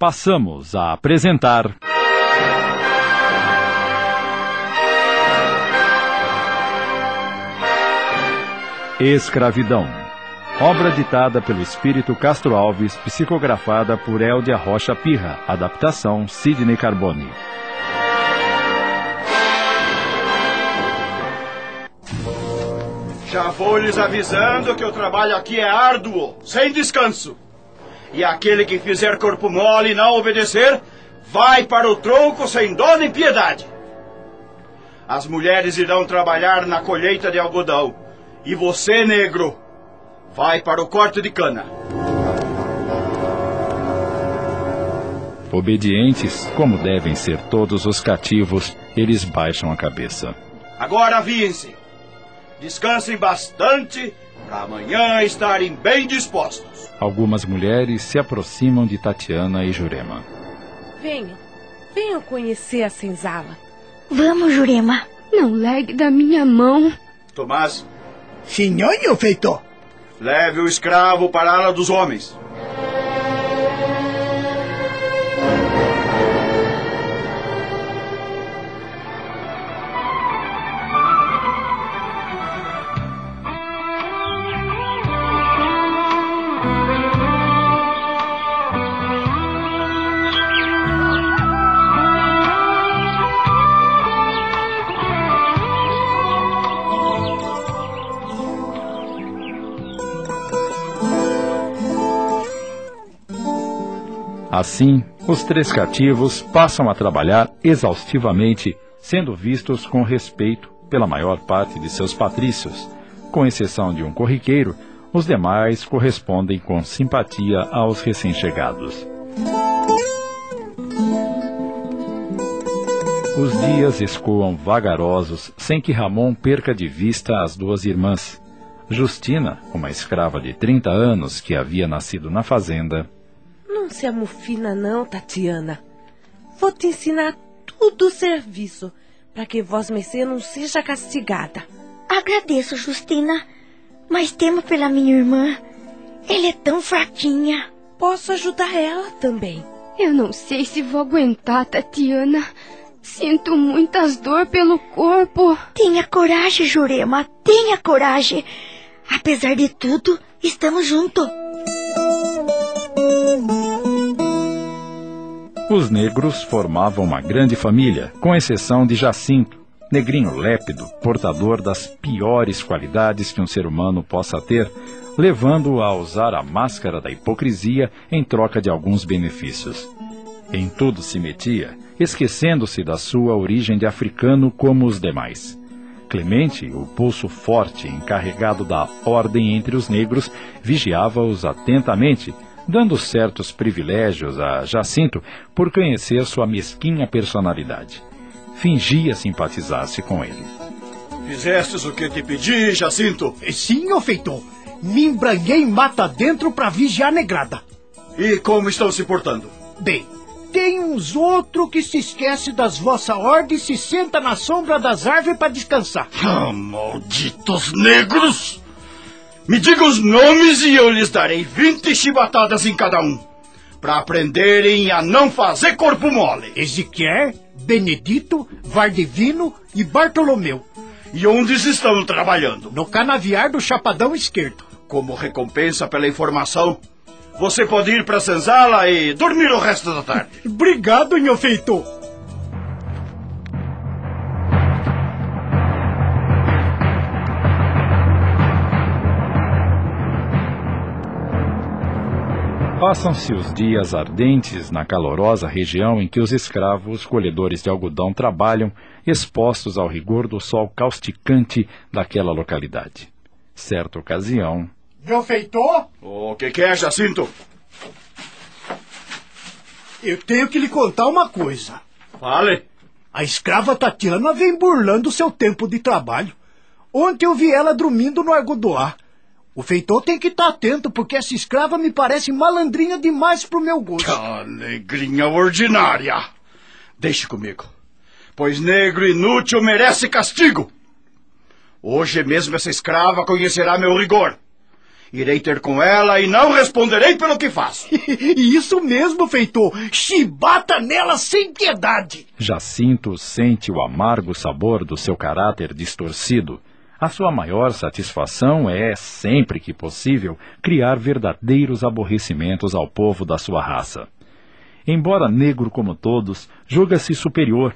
passamos a apresentar. Escravidão. Obra ditada pelo Espírito Castro Alves, psicografada por Eldia Rocha Pirra. Adaptação Sidney Carbone. Já vou lhes avisando que o trabalho aqui é árduo, sem descanso. E aquele que fizer corpo mole e não obedecer, vai para o tronco sem dó nem piedade. As mulheres irão trabalhar na colheita de algodão. E você, negro, vai para o corte de cana. Obedientes, como devem ser todos os cativos, eles baixam a cabeça. Agora aviem-se. Descansem bastante para amanhã estarem bem dispostos. Algumas mulheres se aproximam de Tatiana e Jurema. Venham, venham conhecer a senzala. Vamos, Jurema. Não largue da minha mão. Tomás, Senhor feitor. leve o escravo para a ala dos homens. Assim, os três cativos passam a trabalhar exaustivamente, sendo vistos com respeito pela maior parte de seus patrícios. Com exceção de um corriqueiro, os demais correspondem com simpatia aos recém-chegados. Os dias escoam vagarosos sem que Ramon perca de vista as duas irmãs. Justina, uma escrava de 30 anos que havia nascido na fazenda, Não se amofina não, Tatiana. Vou te ensinar tudo o serviço, para que vós mercê não seja castigada. Agradeço, Justina, mas temo pela minha irmã. Ela é tão fraquinha. Posso ajudar ela também. Eu não sei se vou aguentar, Tatiana. Sinto muitas dor pelo corpo. Tenha coragem, Jurema. Tenha coragem. Apesar de tudo, estamos juntos. Os negros formavam uma grande família, com exceção de Jacinto, negrinho lépido, portador das piores qualidades que um ser humano possa ter, levando-o a usar a máscara da hipocrisia em troca de alguns benefícios. Em tudo se metia, esquecendo-se da sua origem de africano como os demais. Clemente, o pulso forte encarregado da ordem entre os negros, vigiava-os atentamente, dando certos privilégios a Jacinto por conhecer sua mesquinha personalidade. Fingia simpatizar-se com ele. Fizestes o que te pedi, Jacinto? Sim, ô feitor. Me embranhei mata dentro pra vigiar a negrada. E como estão se portando? Bem, tem uns outros que se esquece das vossa ordens e se senta na sombra das árvores pra descansar. Ah, malditos negros! Me diga os nomes e eu lhes darei 20 chibatadas em cada um. Para aprenderem a não fazer corpo mole. Ezequiel, Benedito, Vardivino e Bartolomeu. E onde estão trabalhando? No canaviar do Chapadão Esquerdo. Como recompensa pela informação, você pode ir para a senzala e dormir o resto da tarde. Obrigado, meu feitor. Passam-se os dias ardentes na calorosa região em que os escravos colhedores de algodão trabalham, expostos ao rigor do sol causticante daquela localidade. Certa ocasião, Meu feitor, O que, que é, Jacinto? eu tenho que lhe contar uma coisa. Fale. A escrava Tatiana vem burlando seu tempo de trabalho. Ontem eu vi ela dormindo no argodoar. O feitor tem que estar atento, porque essa escrava me parece malandrinha demais pro meu gosto. Negrinha ordinária. Deixe comigo. Pois negro inútil merece castigo. Hoje mesmo essa escrava conhecerá meu rigor. Irei ter com ela e não responderei pelo que faço. Isso mesmo, feitor. Chibata nela sem piedade. Jacinto sente o amargo sabor do seu caráter distorcido. A sua maior satisfação é, sempre que possível, criar verdadeiros aborrecimentos ao povo da sua raça. Embora negro como todos, julga-se superior.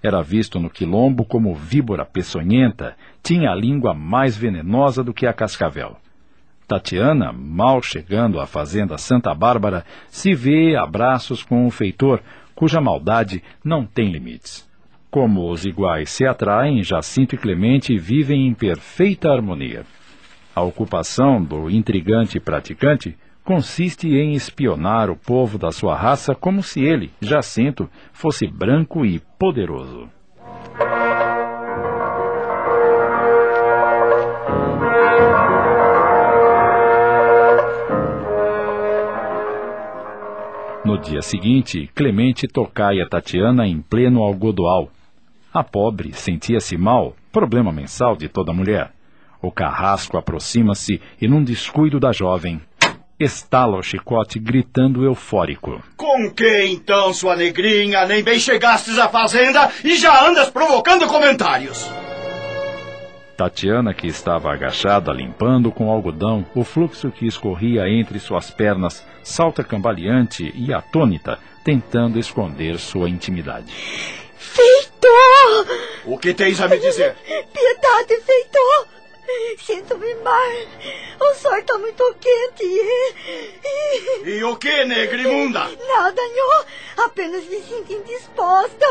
Era visto no quilombo como víbora peçonhenta, tinha a língua mais venenosa do que a cascavel. Tatiana, mal chegando à fazenda Santa Bárbara, se vê a braços com um feitor cuja maldade não tem limites. Como os iguais se atraem, Jacinto e Clemente vivem em perfeita harmonia. A ocupação do intrigante praticante consiste em espionar o povo da sua raça como se ele, Jacinto, fosse branco e poderoso. No dia seguinte, Clemente tocaia Tatiana em pleno algodoal. A pobre sentia-se mal, problema mensal de toda mulher. O carrasco aproxima-se e, num descuido da jovem, estala o chicote gritando eufórico. Com que então, sua negrinha, nem bem chegastes à fazenda e já andas provocando comentários? Tatiana, que estava agachada limpando com algodão o fluxo que escorria entre suas pernas, salta cambaleante e atônita, tentando esconder sua intimidade. Feitor! O que tens a me dizer? Piedade, feitor! Sinto-me mal. O sol está muito quente e... e... E o que, negrimunda? Nada, nhô. Apenas me sinto indisposta.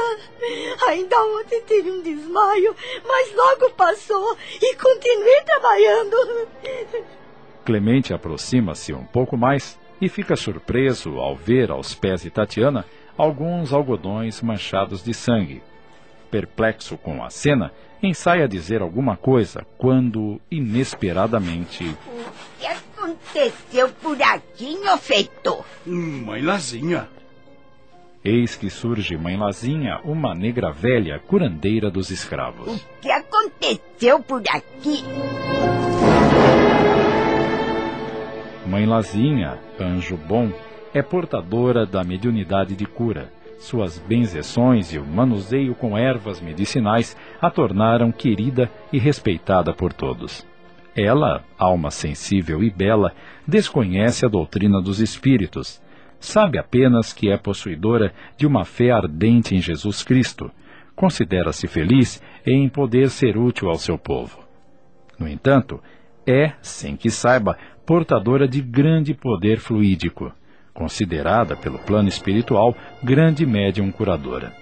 Ainda ontem tive um desmaio, mas logo passou e continuei trabalhando. Clemente aproxima-se um pouco mais e fica surpreso ao ver aos pés de Tatiana alguns algodões manchados de sangue. Perplexo com a cena, ensaia dizer alguma coisa quando, inesperadamente. O que aconteceu por aqui, meu feitor? Hum, mãe Lazinha. Eis que surge Mãe Lazinha, uma negra velha, curandeira dos escravos. O que aconteceu por aqui? Mãe Lazinha, anjo bom, é portadora da mediunidade de cura suas benzeções e o manuseio com ervas medicinais a tornaram querida e respeitada por todos. Ela, alma sensível e bela, desconhece a doutrina dos espíritos. Sabe apenas que é possuidora de uma fé ardente em Jesus Cristo. Considera-se feliz em poder ser útil ao seu povo. No entanto, é, sem que saiba, portadora de grande poder fluídico considerada pelo plano espiritual grande médium curadora.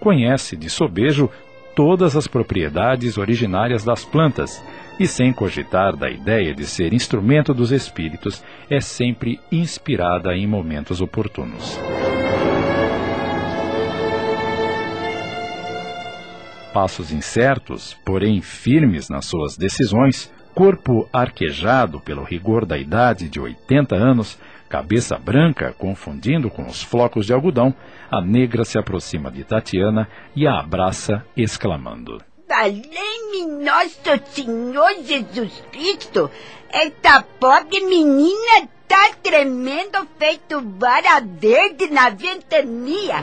Conhece de sobejo todas as propriedades originárias das plantas e, sem cogitar da ideia de ser instrumento dos espíritos, é sempre inspirada em momentos oportunos. Passos incertos, porém firmes nas suas decisões, corpo arquejado pelo rigor da idade de 80 anos, Cabeça branca, confundindo com os flocos de algodão, a negra se aproxima de Tatiana e a abraça, exclamando: Valei-me Nosso Senhor Jesus Cristo! Esta pobre menina tá tremendo feito vara verde na ventania!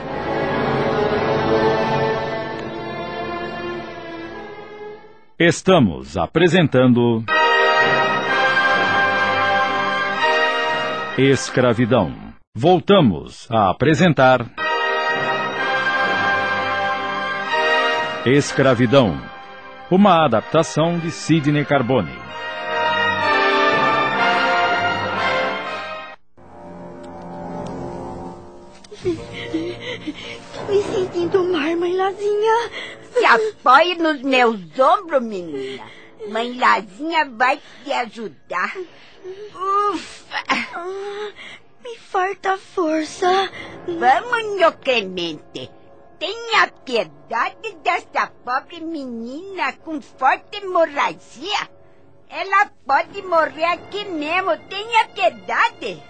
Estamos apresentando. Escravidão. Voltamos a apresentar. Escravidão. Uma adaptação de Sidney Carbone. Me sentindo mal, mãe Lazinha. Se apoie nos meus ombros, menina. Mãe Lazinha vai te ajudar. Ufa! Ah, me falta força. Vamos, meu Clemente. Tenha piedade dessa pobre menina com forte hemorragia. Ela pode morrer aqui mesmo. Tenha piedade.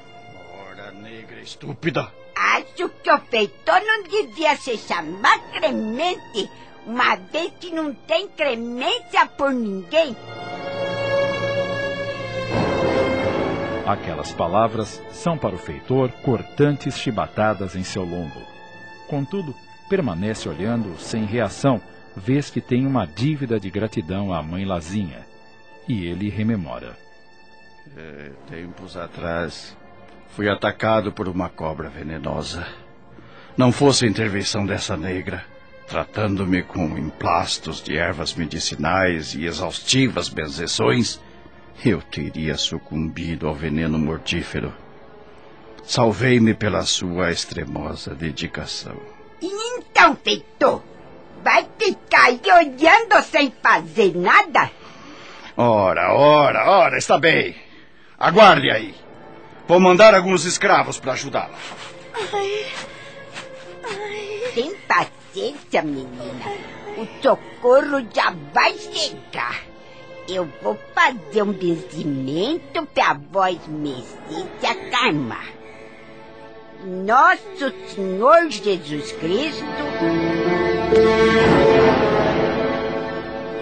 Ora, negra estúpida. Acho que o feitor não devia se chamar Clemente, uma vez que não tem clemência por ninguém. Aquelas palavras são para o feitor cortantes chibatadas em seu lombo. Contudo, permanece olhando sem reação, vez que tem uma dívida de gratidão à mãe Lazinha. E ele rememora. É, tempos atrás, fui atacado por uma cobra venenosa. Não fosse a intervenção dessa negra, tratando-me com emplastos de ervas medicinais e exaustivas benzeções, eu teria sucumbido ao veneno mortífero. Salvei-me pela sua extremosa dedicação. Então, feitor, vai ficar aí olhando sem fazer nada? Ora, ora, ora, está bem. Aguarde aí. Vou mandar alguns escravos para ajudá-la. Tem paciência, menina. O socorro já vai chegar. Eu vou fazer um benzimento para a voz se acalmar. Nosso Senhor Jesus Cristo.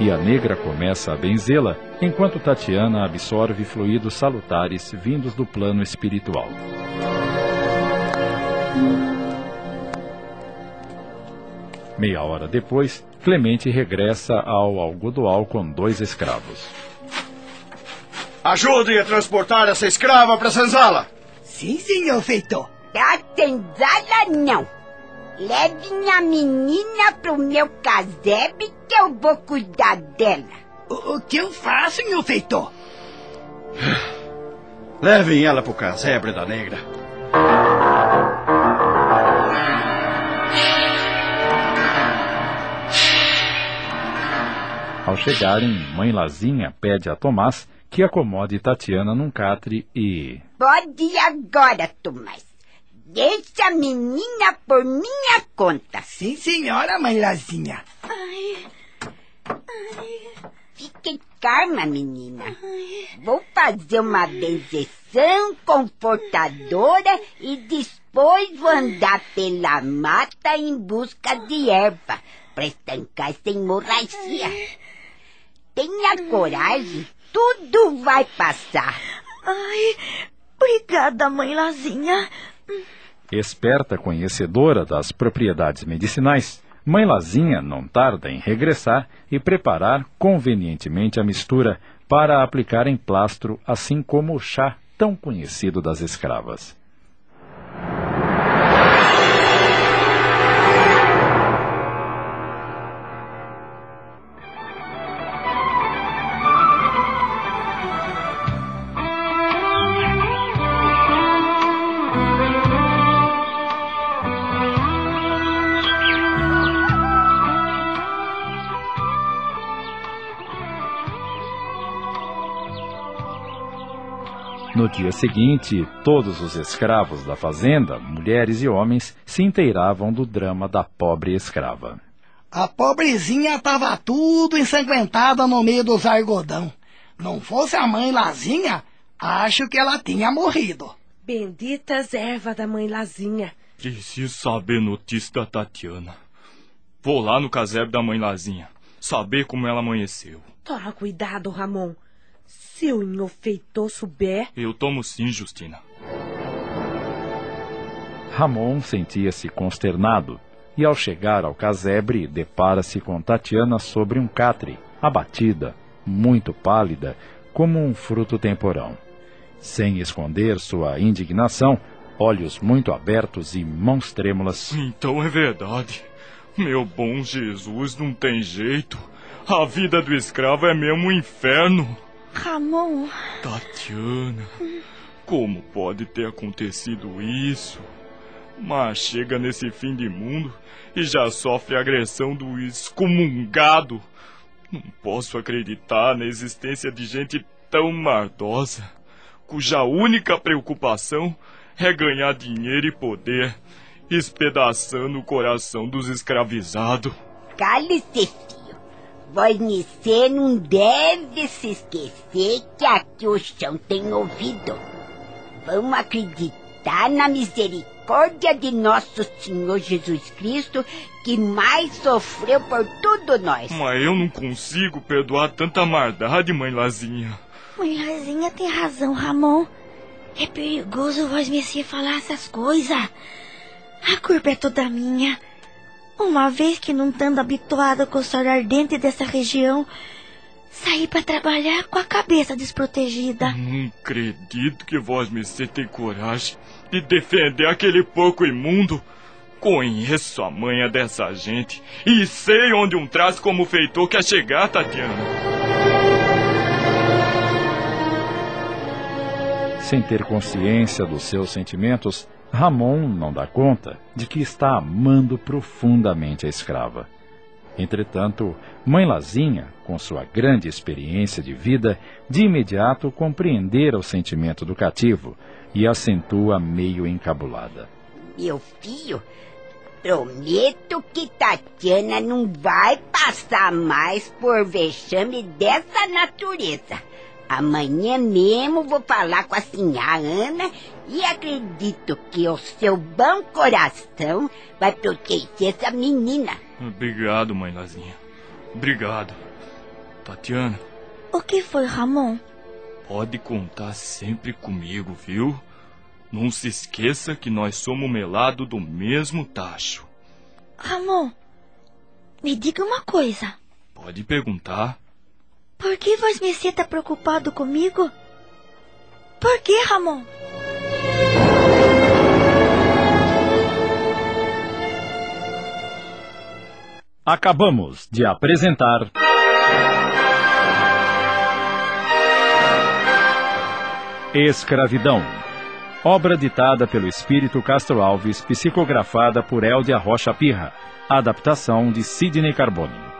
E a negra começa a benzê-la, enquanto Tatiana absorve fluidos salutares vindos do plano espiritual. Meia hora depois, Clemente regressa ao algodoal com dois escravos. Ajudem a transportar essa escrava para a senzala. Sim, senhor feitor. Da senzala, não. Levem a menina pro meu casebre que eu vou cuidar dela. O, o que eu faço, senhor feitor? Levem ela para o casebre da negra. Ao chegarem, Mãe Lazinha pede a Tomás que acomode Tatiana num catre e. Pode ir agora, Tomás. Deixa a menina por minha conta. Sim, senhora, mãe Lazinha. Fique calma, menina. Vou fazer uma benzeção confortadora e depois vou andar pela mata em busca de erva para estancar essa hemorragia. Tenha coragem, tudo vai passar. Ai, obrigada, mãe Lazinha. Esperta conhecedora das propriedades medicinais, Mãe Lazinha não tarda em regressar e preparar convenientemente a mistura para aplicar em plastro, assim como o chá tão conhecido das escravas. Dia seguinte, todos os escravos da fazenda, mulheres e homens, se inteiravam do drama da pobre escrava. A pobrezinha tava tudo ensanguentada no meio dos argodão. Não fosse a mãe Lazinha, acho que ela tinha morrido. Benditas ervas da mãe Lazinha. Preciso saber notícia da Tatiana. Vou lá no casebre da mãe Lazinha, saber como ela amanheceu. Toma cuidado, Ramon. Se o enfeitor souber, Eu tomo sim, Justina. Ramon sentia-se consternado e, ao chegar ao casebre, depara-se com Tatiana sobre um catre, abatida, muito pálida, como um fruto temporão. Sem esconder sua indignação, olhos muito abertos e mãos trêmulas, Então é verdade. Meu bom Jesus, não tem jeito. A vida do escravo é mesmo um inferno. Ramon, Tatiana, como pode ter acontecido isso? Mas chega nesse fim de mundo e já sofre agressão do excomungado. Não posso acreditar na existência de gente tão mardosa, cuja única preocupação é ganhar dinheiro e poder, espedaçando o coração dos escravizados. Cale-se. Você não deve se esquecer que aqui o chão tem ouvido. Vamos acreditar na misericórdia de nosso Senhor Jesus Cristo, que mais sofreu por tudo nós. Mas eu não consigo perdoar tanta maldade, mãe Lazinha. mãe Lazinha tem razão, Ramon. É perigoso vós Messias falar essas coisas. A culpa é toda minha. Uma vez que não estando habituado com o sol ardente dessa região, saí para trabalhar com a cabeça desprotegida. Não acredito que vós Messê tem coragem de defender aquele porco imundo. Conheço a manha dessa gente e sei onde um traço como feitor quer chegar, Tatiana. Sem ter consciência dos seus sentimentos, Ramon não dá conta de que está amando profundamente a escrava. Entretanto, Mãe Lazinha, com sua grande experiência de vida, de imediato compreendera o sentimento do cativo e acentua meio encabulada. Meu filho, prometo que Tatiana não vai passar mais por vexame dessa natureza. Amanhã mesmo vou falar com a senhora Ana e acredito que o seu bom coração vai proteger essa menina. Obrigado, mãe Lazinha. Obrigado. Tatiana. O que foi, Ramon? Pode contar sempre comigo, viu? Não se esqueça que nós somos melado do mesmo tacho. Ramon, me diga uma coisa. Pode perguntar. Por que Messias está preocupado comigo? Por que, Ramon? Acabamos de apresentar. Escravidão. Obra ditada pelo Espírito Castro Alves, psicografada por Eldia Rocha Pirra. Adaptação de Sidney Carbone.